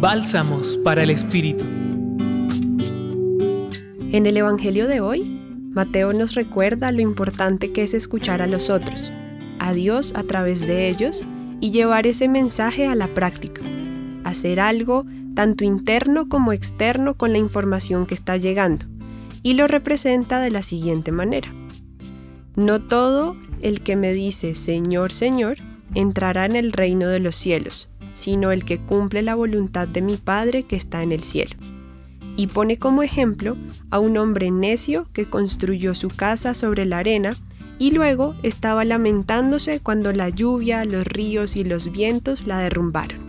Bálsamos para el Espíritu. En el Evangelio de hoy, Mateo nos recuerda lo importante que es escuchar a los otros, a Dios a través de ellos y llevar ese mensaje a la práctica, hacer algo tanto interno como externo con la información que está llegando, y lo representa de la siguiente manera. No todo el que me dice Señor, Señor, entrará en el reino de los cielos, sino el que cumple la voluntad de mi Padre que está en el cielo. Y pone como ejemplo a un hombre necio que construyó su casa sobre la arena y luego estaba lamentándose cuando la lluvia, los ríos y los vientos la derrumbaron.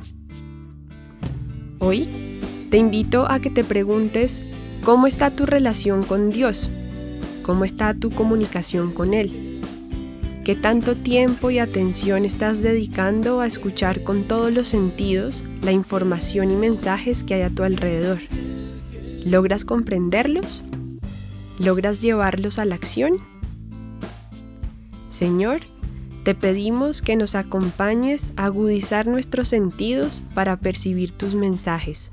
Hoy te invito a que te preguntes cómo está tu relación con Dios, cómo está tu comunicación con Él ¿Qué tanto tiempo y atención estás dedicando a escuchar con todos los sentidos la información y mensajes que hay a tu alrededor? ¿Logras comprenderlos? ¿Logras llevarlos a la acción? Señor, te pedimos que nos acompañes a agudizar nuestros sentidos para percibir tus mensajes,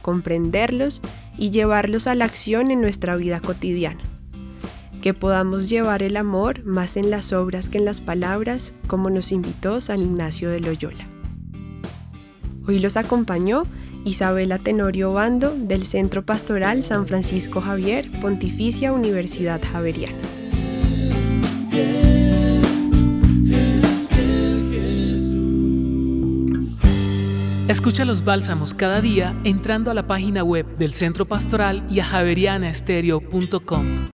comprenderlos y llevarlos a la acción en nuestra vida cotidiana que podamos llevar el amor más en las obras que en las palabras, como nos invitó San Ignacio de Loyola. Hoy los acompañó Isabela Tenorio Bando del Centro Pastoral San Francisco Javier, Pontificia Universidad Javeriana. Escucha los bálsamos cada día entrando a la página web del Centro Pastoral y a javerianaestereo.com.